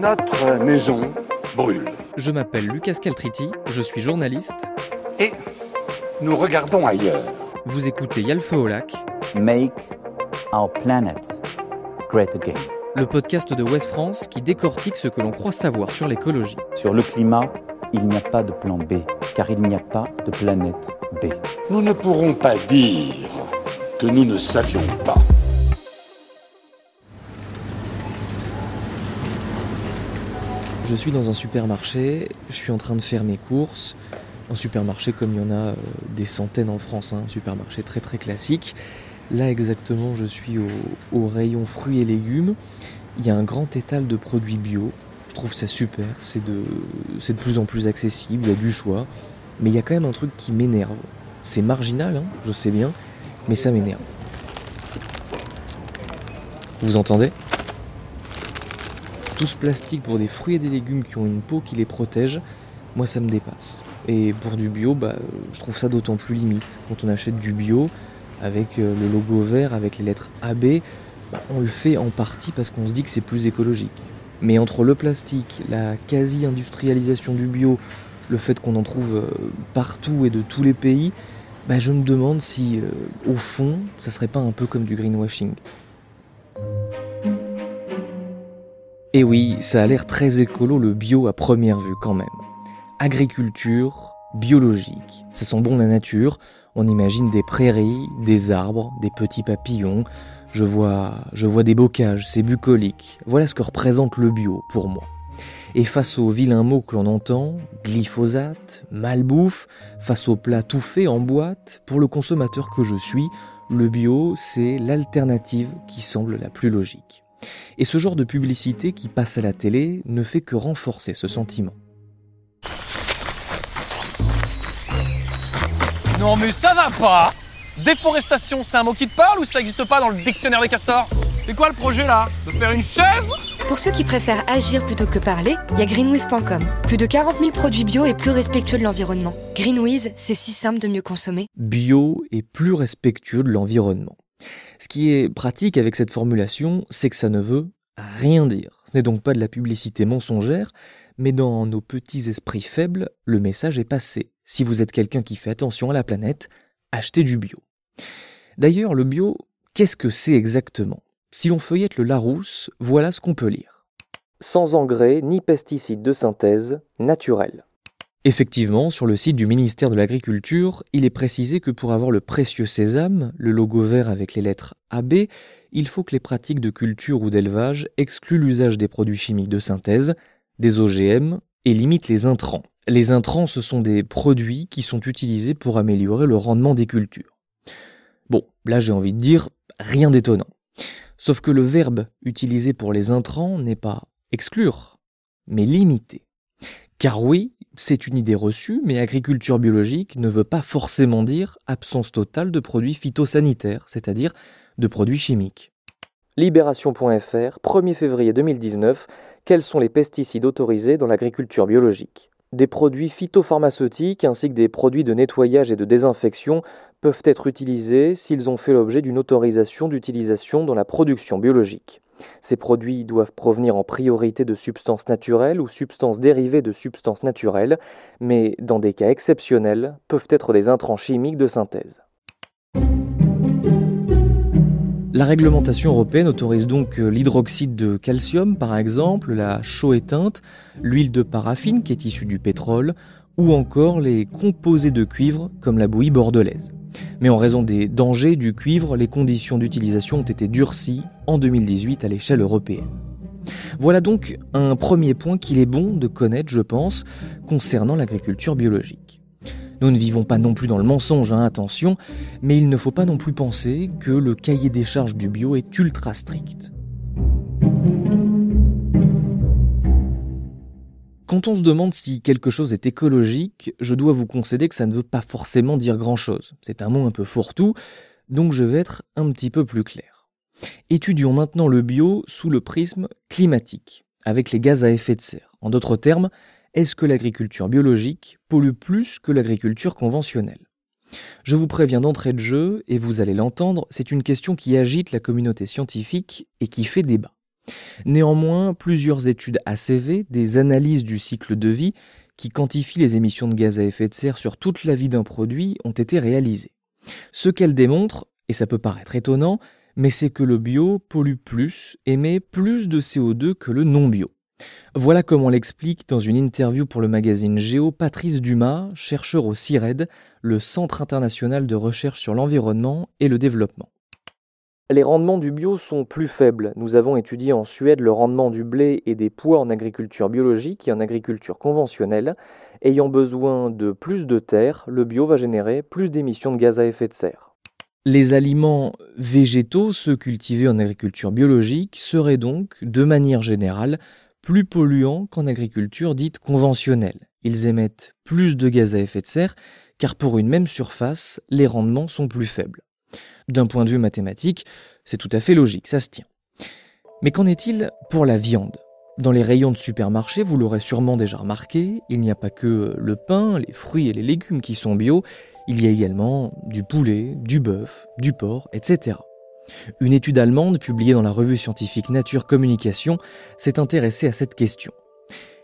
notre maison brûle. Je m'appelle Lucas Caltriti, je suis journaliste. Et nous regardons ailleurs. Vous écoutez Yalfe au lac. Make our planet great again. Le podcast de West France qui décortique ce que l'on croit savoir sur l'écologie. Sur le climat, il n'y a pas de plan B, car il n'y a pas de planète B. Nous ne pourrons pas dire que nous ne savions pas. Je suis dans un supermarché, je suis en train de faire mes courses. Un supermarché comme il y en a euh, des centaines en France, hein, un supermarché très très classique. Là exactement, je suis au, rayon fruits et légumes. Il y a un grand étal de produits bio. Je trouve ça super, c'est de, de plus en plus accessible, il y a du choix. Mais il y a quand même un truc qui m'énerve. C'est marginal, hein, je sais bien, mais ça m'énerve. Vous entendez? Tout ce plastique pour des fruits et des légumes qui ont une peau qui les protège, moi ça me dépasse. Et pour du bio, bah, je trouve ça d'autant plus limite. Quand on achète du bio, avec euh, le logo vert, avec les lettres AB, bah, on le fait en partie parce qu'on se dit que c'est plus écologique. Mais entre le plastique, la quasi-industrialisation du bio, le fait qu'on en trouve euh, partout et de tous les pays, bah, je me demande si, euh, au fond, ça serait pas un peu comme du greenwashing. Et oui, ça a l'air très écolo le bio à première vue quand même. Agriculture biologique, ça sent bon la nature, on imagine des prairies, des arbres, des petits papillons, je vois, je vois des bocages, c'est bucolique. Voilà ce que représente le bio pour moi. Et face aux vilains mots que l'on entend, glyphosate, malbouffe, face aux plats tout faits en boîte, pour le consommateur que je suis, le bio, c'est l'alternative qui semble la plus logique. Et ce genre de publicité qui passe à la télé ne fait que renforcer ce sentiment. Non mais ça va pas Déforestation, c'est un mot qui te parle ou ça n'existe pas dans le dictionnaire des castors C'est quoi le projet là? De faire une chaise? Pour ceux qui préfèrent agir plutôt que parler, il y a greenwiz.com. Plus de 40 000 produits bio et plus respectueux de l'environnement. Greenwiz, c'est si simple de mieux consommer. Bio et plus respectueux de l'environnement. Ce qui est pratique avec cette formulation, c'est que ça ne veut rien dire. Ce n'est donc pas de la publicité mensongère, mais dans nos petits esprits faibles, le message est passé. Si vous êtes quelqu'un qui fait attention à la planète, achetez du bio. D'ailleurs, le bio, qu'est-ce que c'est exactement? Si l'on feuillette le Larousse, voilà ce qu'on peut lire. Sans engrais ni pesticides de synthèse, naturel. Effectivement, sur le site du ministère de l'Agriculture, il est précisé que pour avoir le précieux sésame, le logo vert avec les lettres AB, il faut que les pratiques de culture ou d'élevage excluent l'usage des produits chimiques de synthèse, des OGM et limitent les intrants. Les intrants, ce sont des produits qui sont utilisés pour améliorer le rendement des cultures. Bon, là j'ai envie de dire rien d'étonnant. Sauf que le verbe utilisé pour les intrants n'est pas exclure, mais limiter. Car oui, c'est une idée reçue, mais agriculture biologique ne veut pas forcément dire absence totale de produits phytosanitaires, c'est-à-dire de produits chimiques. Libération.fr, 1er février 2019, quels sont les pesticides autorisés dans l'agriculture biologique? Des produits phytopharmaceutiques ainsi que des produits de nettoyage et de désinfection peuvent être utilisés s'ils ont fait l'objet d'une autorisation d'utilisation dans la production biologique. Ces produits doivent provenir en priorité de substances naturelles ou substances dérivées de substances naturelles, mais dans des cas exceptionnels, peuvent être des intrants chimiques de synthèse. La réglementation européenne autorise donc l'hydroxyde de calcium, par exemple, la chaux éteinte, l'huile de paraffine qui est issue du pétrole, ou encore les composés de cuivre comme la bouillie bordelaise. Mais en raison des dangers du cuivre, les conditions d'utilisation ont été durcies en 2018 à l'échelle européenne. Voilà donc un premier point qu'il est bon de connaître, je pense, concernant l'agriculture biologique. Nous ne vivons pas non plus dans le mensonge, hein, attention, mais il ne faut pas non plus penser que le cahier des charges du bio est ultra strict. Quand on se demande si quelque chose est écologique, je dois vous concéder que ça ne veut pas forcément dire grand-chose. C'est un mot un peu fourre-tout, donc je vais être un petit peu plus clair. Étudions maintenant le bio sous le prisme climatique, avec les gaz à effet de serre. En d'autres termes, est-ce que l'agriculture biologique pollue plus que l'agriculture conventionnelle? Je vous préviens d'entrée de jeu, et vous allez l'entendre, c'est une question qui agite la communauté scientifique et qui fait débat. Néanmoins, plusieurs études ACV, des analyses du cycle de vie, qui quantifient les émissions de gaz à effet de serre sur toute la vie d'un produit, ont été réalisées. Ce qu'elles démontrent, et ça peut paraître étonnant, mais c'est que le bio pollue plus, émet plus de CO2 que le non bio. Voilà comment l'explique dans une interview pour le magazine Géo Patrice Dumas, chercheur au CIRED, le Centre international de recherche sur l'environnement et le développement. Les rendements du bio sont plus faibles. Nous avons étudié en Suède le rendement du blé et des pois en agriculture biologique et en agriculture conventionnelle. Ayant besoin de plus de terre, le bio va générer plus d'émissions de gaz à effet de serre. Les aliments végétaux, ceux cultivés en agriculture biologique, seraient donc, de manière générale, plus polluants qu'en agriculture dite conventionnelle. Ils émettent plus de gaz à effet de serre car pour une même surface, les rendements sont plus faibles. D'un point de vue mathématique, c'est tout à fait logique, ça se tient. Mais qu'en est-il pour la viande? Dans les rayons de supermarché, vous l'aurez sûrement déjà remarqué, il n'y a pas que le pain, les fruits et les légumes qui sont bio, il y a également du poulet, du bœuf, du porc, etc. Une étude allemande publiée dans la revue scientifique Nature Communication s'est intéressée à cette question.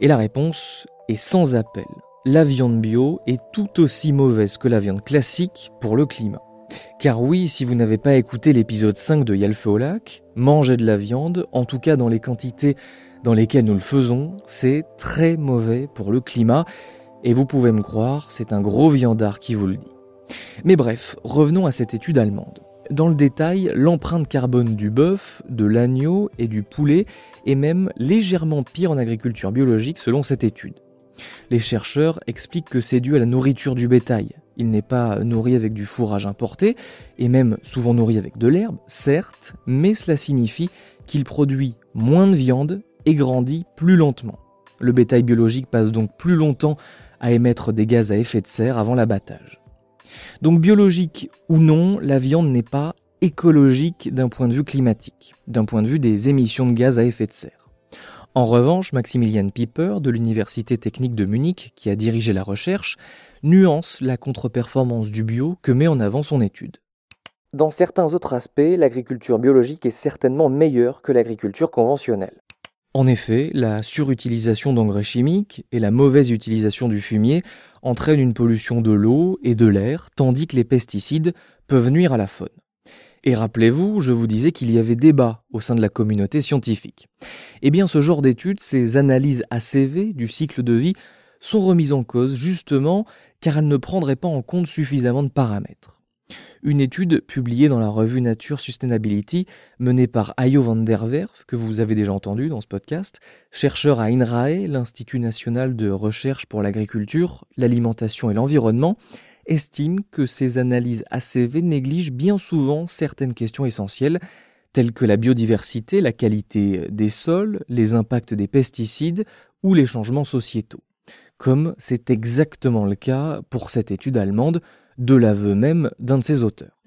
Et la réponse est sans appel. La viande bio est tout aussi mauvaise que la viande classique pour le climat. Car oui, si vous n'avez pas écouté l'épisode 5 de Yalfeu au lac, manger de la viande, en tout cas dans les quantités dans lesquelles nous le faisons, c'est très mauvais pour le climat. Et vous pouvez me croire, c'est un gros viandard qui vous le dit. Mais bref, revenons à cette étude allemande. Dans le détail, l'empreinte carbone du bœuf, de l'agneau et du poulet est même légèrement pire en agriculture biologique selon cette étude. Les chercheurs expliquent que c'est dû à la nourriture du bétail, il n'est pas nourri avec du fourrage importé, et même souvent nourri avec de l'herbe, certes, mais cela signifie qu'il produit moins de viande et grandit plus lentement. Le bétail biologique passe donc plus longtemps à émettre des gaz à effet de serre avant l'abattage. Donc biologique ou non, la viande n'est pas écologique d'un point de vue climatique, d'un point de vue des émissions de gaz à effet de serre. En revanche, Maximilian Pieper de l'Université technique de Munich, qui a dirigé la recherche, nuance la contre-performance du bio que met en avant son étude. Dans certains autres aspects, l'agriculture biologique est certainement meilleure que l'agriculture conventionnelle. En effet, la surutilisation d'engrais chimiques et la mauvaise utilisation du fumier entraînent une pollution de l'eau et de l'air, tandis que les pesticides peuvent nuire à la faune. Et rappelez-vous, je vous disais qu'il y avait débat au sein de la communauté scientifique. Eh bien, ce genre d'études, ces analyses ACV du cycle de vie, sont remises en cause justement car elles ne prendraient pas en compte suffisamment de paramètres. Une étude publiée dans la revue Nature Sustainability, menée par Ayo van der Werf, que vous avez déjà entendu dans ce podcast, chercheur à INRAE, l'Institut national de recherche pour l'agriculture, l'alimentation et l'environnement, estime que ces analyses ACV négligent bien souvent certaines questions essentielles, telles que la biodiversité, la qualité des sols, les impacts des pesticides ou les changements sociétaux. Comme c'est exactement le cas pour cette étude allemande, de l'aveu même d'un de ses auteurs.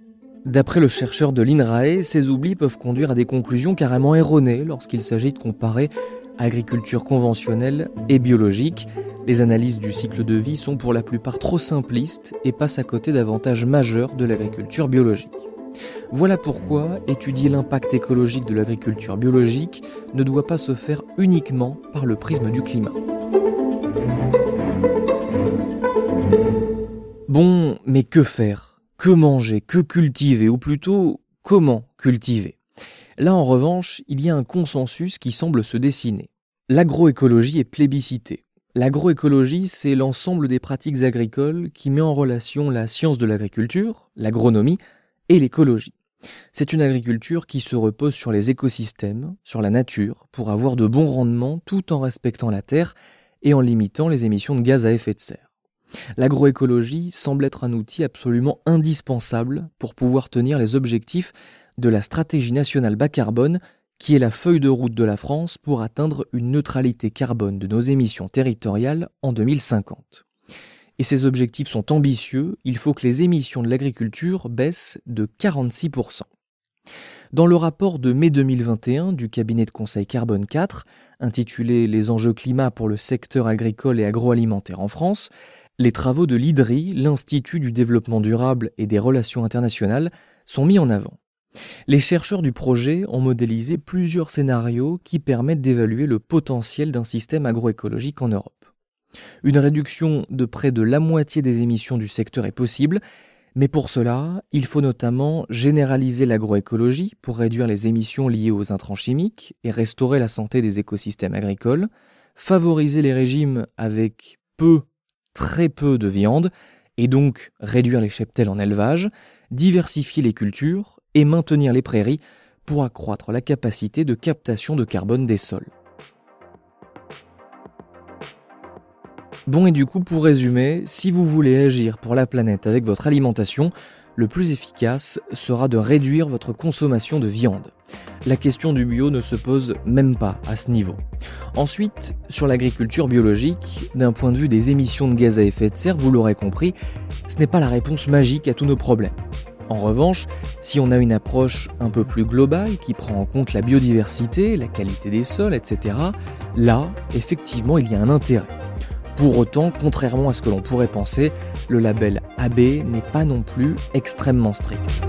D'après le chercheur de l'INRAE, ces oublis peuvent conduire à des conclusions carrément erronées lorsqu'il s'agit de comparer agriculture conventionnelle et biologique. Les analyses du cycle de vie sont pour la plupart trop simplistes et passent à côté d'avantages majeurs de l'agriculture biologique. Voilà pourquoi étudier l'impact écologique de l'agriculture biologique ne doit pas se faire uniquement par le prisme du climat. Bon, mais que faire? Que manger? Que cultiver? Ou plutôt, comment cultiver? Là, en revanche, il y a un consensus qui semble se dessiner. L'agroécologie est plébiscitée. L'agroécologie, c'est l'ensemble des pratiques agricoles qui met en relation la science de l'agriculture, l'agronomie et l'écologie. C'est une agriculture qui se repose sur les écosystèmes, sur la nature, pour avoir de bons rendements tout en respectant la terre et en limitant les émissions de gaz à effet de serre. L'agroécologie semble être un outil absolument indispensable pour pouvoir tenir les objectifs de la stratégie nationale bas carbone qui est la feuille de route de la France pour atteindre une neutralité carbone de nos émissions territoriales en 2050. Et ces objectifs sont ambitieux, il faut que les émissions de l'agriculture baissent de 46%. Dans le rapport de mai 2021 du cabinet de conseil Carbone 4, intitulé Les enjeux climat pour le secteur agricole et agroalimentaire en France, les travaux de l'IDRI, l'Institut du développement durable et des relations internationales, sont mis en avant. Les chercheurs du projet ont modélisé plusieurs scénarios qui permettent d'évaluer le potentiel d'un système agroécologique en Europe. Une réduction de près de la moitié des émissions du secteur est possible, mais pour cela, il faut notamment généraliser l'agroécologie pour réduire les émissions liées aux intrants chimiques et restaurer la santé des écosystèmes agricoles, favoriser les régimes avec peu, très peu de viande, et donc réduire les cheptels en élevage, diversifier les cultures et maintenir les prairies pour accroître la capacité de captation de carbone des sols. Bon et du coup, pour résumer, si vous voulez agir pour la planète avec votre alimentation, le plus efficace sera de réduire votre consommation de viande. La question du bio ne se pose même pas à ce niveau. Ensuite, sur l'agriculture biologique, d'un point de vue des émissions de gaz à effet de serre, vous l'aurez compris, ce n'est pas la réponse magique à tous nos problèmes. En revanche, si on a une approche un peu plus globale qui prend en compte la biodiversité, la qualité des sols, etc., là, effectivement, il y a un intérêt. Pour autant, contrairement à ce que l'on pourrait penser, le label AB n'est pas non plus extrêmement strict.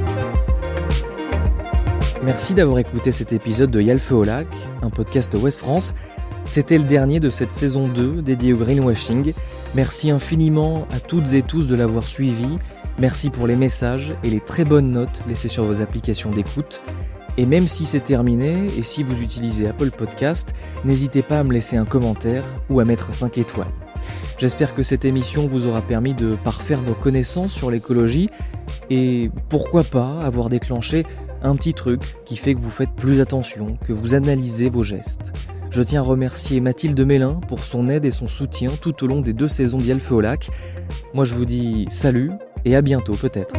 Merci d'avoir écouté cet épisode de Yalfe au lac, un podcast Ouest France. C'était le dernier de cette saison 2 dédiée au greenwashing. Merci infiniment à toutes et tous de l'avoir suivi. Merci pour les messages et les très bonnes notes laissées sur vos applications d'écoute. Et même si c'est terminé, et si vous utilisez Apple Podcast, n'hésitez pas à me laisser un commentaire ou à mettre 5 étoiles. J'espère que cette émission vous aura permis de parfaire vos connaissances sur l'écologie et pourquoi pas avoir déclenché un petit truc qui fait que vous faites plus attention, que vous analysez vos gestes. Je tiens à remercier Mathilde Mélin pour son aide et son soutien tout au long des deux saisons d'Yelfe au lac. Moi je vous dis salut et à bientôt peut-être.